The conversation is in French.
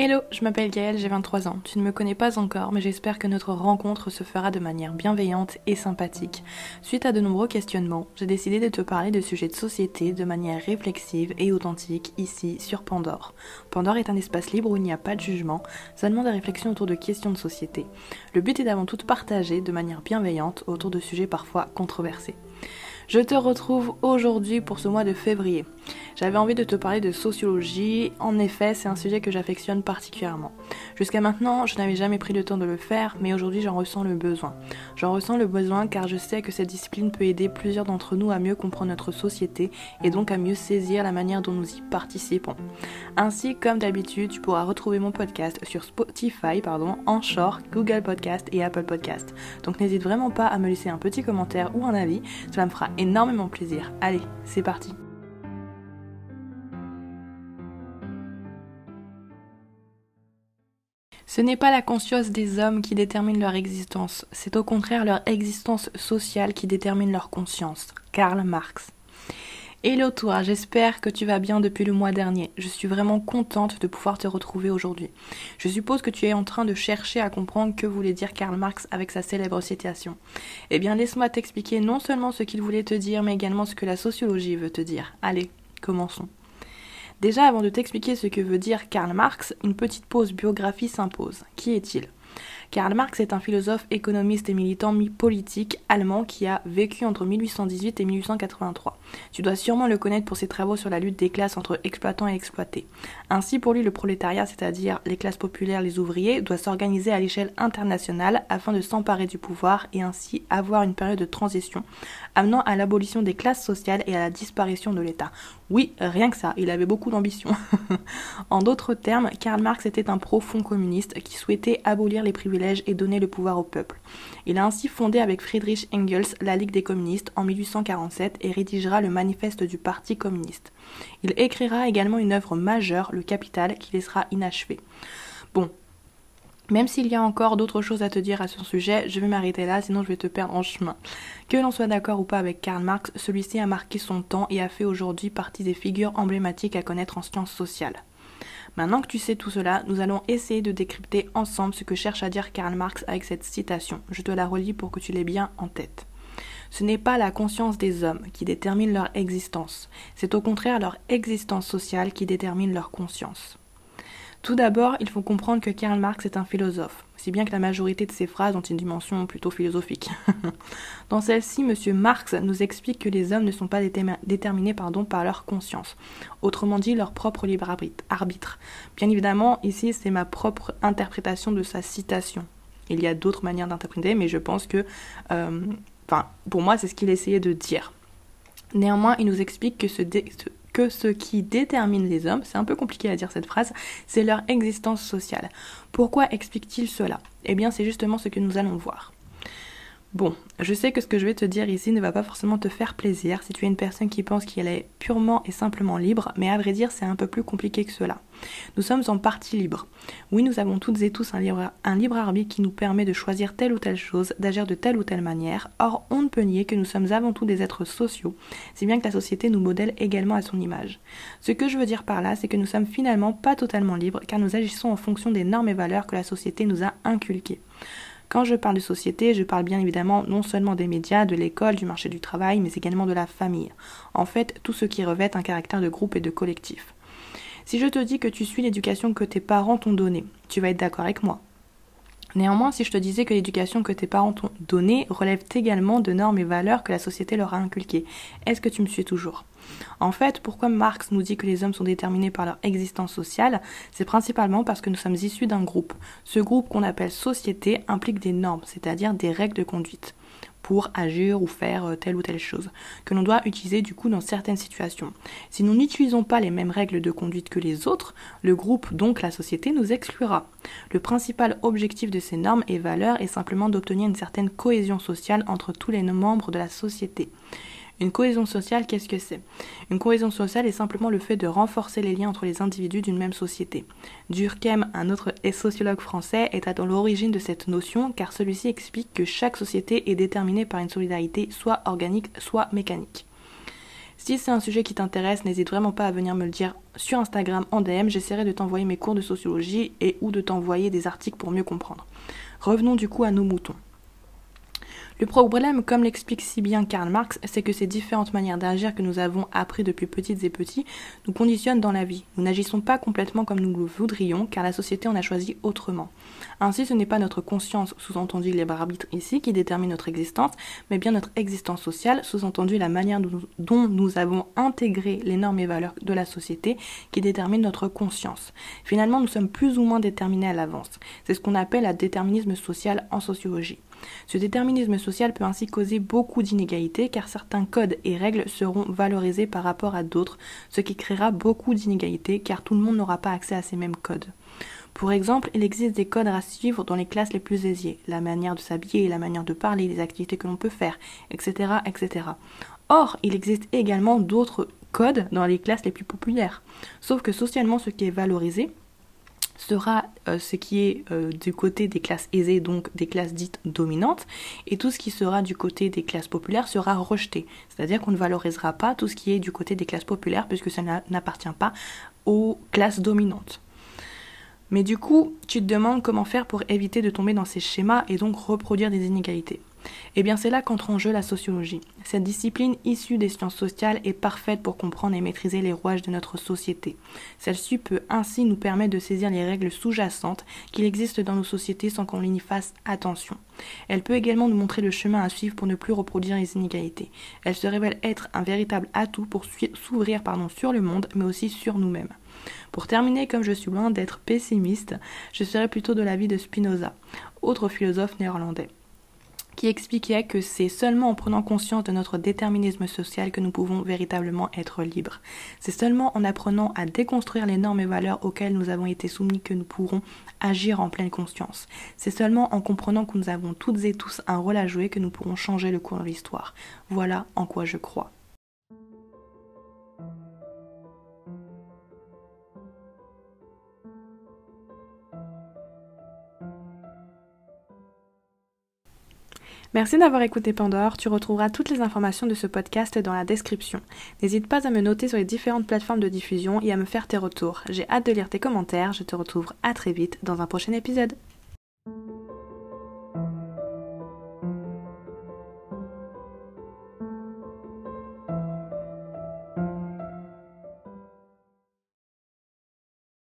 Hello, je m'appelle Gaëlle, j'ai 23 ans. Tu ne me connais pas encore, mais j'espère que notre rencontre se fera de manière bienveillante et sympathique. Suite à de nombreux questionnements, j'ai décidé de te parler de sujets de société de manière réflexive et authentique ici sur Pandore. Pandore est un espace libre où il n'y a pas de jugement, seulement des réflexions autour de questions de société. Le but est d'avant tout de partager de manière bienveillante autour de sujets parfois controversés. Je te retrouve aujourd'hui pour ce mois de février. J'avais envie de te parler de sociologie. En effet, c'est un sujet que j'affectionne particulièrement. Jusqu'à maintenant, je n'avais jamais pris le temps de le faire, mais aujourd'hui j'en ressens le besoin. J'en ressens le besoin car je sais que cette discipline peut aider plusieurs d'entre nous à mieux comprendre notre société et donc à mieux saisir la manière dont nous y participons. Ainsi, comme d'habitude, tu pourras retrouver mon podcast sur Spotify, pardon, Anchor, Google Podcast et Apple Podcast. Donc n'hésite vraiment pas à me laisser un petit commentaire ou un avis, cela me fera énormément plaisir. Allez, c'est parti. Ce n'est pas la conscience des hommes qui détermine leur existence, c'est au contraire leur existence sociale qui détermine leur conscience. Karl Marx. Hello toi, j'espère que tu vas bien depuis le mois dernier. Je suis vraiment contente de pouvoir te retrouver aujourd'hui. Je suppose que tu es en train de chercher à comprendre que voulait dire Karl Marx avec sa célèbre citation. Eh bien, laisse-moi t'expliquer non seulement ce qu'il voulait te dire, mais également ce que la sociologie veut te dire. Allez, commençons. Déjà, avant de t'expliquer ce que veut dire Karl Marx, une petite pause biographie s'impose. Qui est-il? Karl Marx est un philosophe, économiste et militant politique allemand qui a vécu entre 1818 et 1883. Tu dois sûrement le connaître pour ses travaux sur la lutte des classes entre exploitants et exploités. Ainsi, pour lui, le prolétariat, c'est-à-dire les classes populaires, les ouvriers, doit s'organiser à l'échelle internationale afin de s'emparer du pouvoir et ainsi avoir une période de transition, amenant à l'abolition des classes sociales et à la disparition de l'État. Oui, rien que ça, il avait beaucoup d'ambition. en d'autres termes, Karl Marx était un profond communiste qui souhaitait abolir les privilèges et donner le pouvoir au peuple. Il a ainsi fondé avec Friedrich Engels la Ligue des communistes en 1847 et rédigera le manifeste du Parti communiste. Il écrira également une œuvre majeure, Le Capital, qui laissera inachevé. Bon, même s'il y a encore d'autres choses à te dire à ce sujet, je vais m'arrêter là, sinon je vais te perdre en chemin. Que l'on soit d'accord ou pas avec Karl Marx, celui-ci a marqué son temps et a fait aujourd'hui partie des figures emblématiques à connaître en sciences sociales. Maintenant que tu sais tout cela, nous allons essayer de décrypter ensemble ce que cherche à dire Karl Marx avec cette citation. Je te la relis pour que tu l'aies bien en tête. Ce n'est pas la conscience des hommes qui détermine leur existence, c'est au contraire leur existence sociale qui détermine leur conscience. Tout d'abord, il faut comprendre que Karl Marx est un philosophe, si bien que la majorité de ses phrases ont une dimension plutôt philosophique. Dans celle-ci, M. Marx nous explique que les hommes ne sont pas déterminés par leur conscience, autrement dit leur propre libre arbitre. Bien évidemment, ici, c'est ma propre interprétation de sa citation. Il y a d'autres manières d'interpréter, mais je pense que, euh, pour moi, c'est ce qu'il essayait de dire. Néanmoins, il nous explique que ce, que ce qui détermine les hommes, c'est un peu compliqué à dire cette phrase, c'est leur existence sociale. Pourquoi explique-t-il cela? Eh bien, c'est justement ce que nous allons voir. Bon, je sais que ce que je vais te dire ici ne va pas forcément te faire plaisir si tu es une personne qui pense qu'elle est purement et simplement libre, mais à vrai dire c'est un peu plus compliqué que cela. Nous sommes en partie libres. Oui, nous avons toutes et tous un libre, arbitre qui nous permet de choisir telle ou telle chose, d'agir de telle ou telle manière. Or, on ne peut nier que nous sommes avant tout des êtres sociaux, si bien que la société nous modèle également à son image. Ce que je veux dire par là, c'est que nous sommes finalement pas totalement libres, car nous agissons en fonction des normes et valeurs que la société nous a inculquées. Quand je parle de société, je parle bien évidemment non seulement des médias, de l'école, du marché du travail, mais également de la famille. En fait, tout ce qui revêt un caractère de groupe et de collectif. Si je te dis que tu suis l'éducation que tes parents t'ont donnée, tu vas être d'accord avec moi. Néanmoins, si je te disais que l'éducation que tes parents t'ont donnée relève également de normes et valeurs que la société leur a inculquées, est-ce que tu me suis toujours? En fait, pourquoi Marx nous dit que les hommes sont déterminés par leur existence sociale? C'est principalement parce que nous sommes issus d'un groupe. Ce groupe qu'on appelle société implique des normes, c'est-à-dire des règles de conduite pour agir ou faire euh, telle ou telle chose, que l'on doit utiliser du coup dans certaines situations. Si nous n'utilisons pas les mêmes règles de conduite que les autres, le groupe, donc la société, nous exclura. Le principal objectif de ces normes et valeurs est simplement d'obtenir une certaine cohésion sociale entre tous les membres de la société. Une cohésion sociale, qu'est-ce que c'est? Une cohésion sociale est simplement le fait de renforcer les liens entre les individus d'une même société. Durkheim, un autre sociologue français, est à l'origine de cette notion car celui-ci explique que chaque société est déterminée par une solidarité soit organique, soit mécanique. Si c'est un sujet qui t'intéresse, n'hésite vraiment pas à venir me le dire sur Instagram en DM, j'essaierai de t'envoyer mes cours de sociologie et ou de t'envoyer des articles pour mieux comprendre. Revenons du coup à nos moutons. Le problème, comme l'explique si bien Karl Marx, c'est que ces différentes manières d'agir que nous avons appris depuis petites et petits nous conditionnent dans la vie. Nous n'agissons pas complètement comme nous le voudrions, car la société en a choisi autrement. Ainsi, ce n'est pas notre conscience, sous-entendu libre arbitre ici, qui détermine notre existence, mais bien notre existence sociale, sous-entendu la manière dont nous avons intégré les normes et valeurs de la société, qui détermine notre conscience. Finalement, nous sommes plus ou moins déterminés à l'avance. C'est ce qu'on appelle la déterminisme social en sociologie. Ce déterminisme social peut ainsi causer beaucoup d'inégalités car certains codes et règles seront valorisés par rapport à d'autres, ce qui créera beaucoup d'inégalités car tout le monde n'aura pas accès à ces mêmes codes. Pour exemple, il existe des codes à suivre dans les classes les plus aisées, la manière de s'habiller, la manière de parler, les activités que l'on peut faire, etc., etc. Or, il existe également d'autres codes dans les classes les plus populaires. Sauf que socialement, ce qui est valorisé, sera euh, ce qui est euh, du côté des classes aisées, donc des classes dites dominantes, et tout ce qui sera du côté des classes populaires sera rejeté. C'est-à-dire qu'on ne valorisera pas tout ce qui est du côté des classes populaires puisque ça n'appartient pas aux classes dominantes. Mais du coup, tu te demandes comment faire pour éviter de tomber dans ces schémas et donc reproduire des inégalités. Eh bien, c'est là qu'entre en jeu la sociologie. Cette discipline issue des sciences sociales est parfaite pour comprendre et maîtriser les rouages de notre société. Celle-ci peut ainsi nous permettre de saisir les règles sous-jacentes qu'il existe dans nos sociétés sans qu'on y fasse attention. Elle peut également nous montrer le chemin à suivre pour ne plus reproduire les inégalités. Elle se révèle être un véritable atout pour s'ouvrir sur le monde, mais aussi sur nous-mêmes. Pour terminer, comme je suis loin d'être pessimiste, je serai plutôt de l'avis de Spinoza, autre philosophe néerlandais qui expliquait que c'est seulement en prenant conscience de notre déterminisme social que nous pouvons véritablement être libres. C'est seulement en apprenant à déconstruire les normes et valeurs auxquelles nous avons été soumis que nous pourrons agir en pleine conscience. C'est seulement en comprenant que nous avons toutes et tous un rôle à jouer que nous pourrons changer le cours de l'histoire. Voilà en quoi je crois. Merci d'avoir écouté Pandore. Tu retrouveras toutes les informations de ce podcast dans la description. N'hésite pas à me noter sur les différentes plateformes de diffusion et à me faire tes retours. J'ai hâte de lire tes commentaires. Je te retrouve à très vite dans un prochain épisode.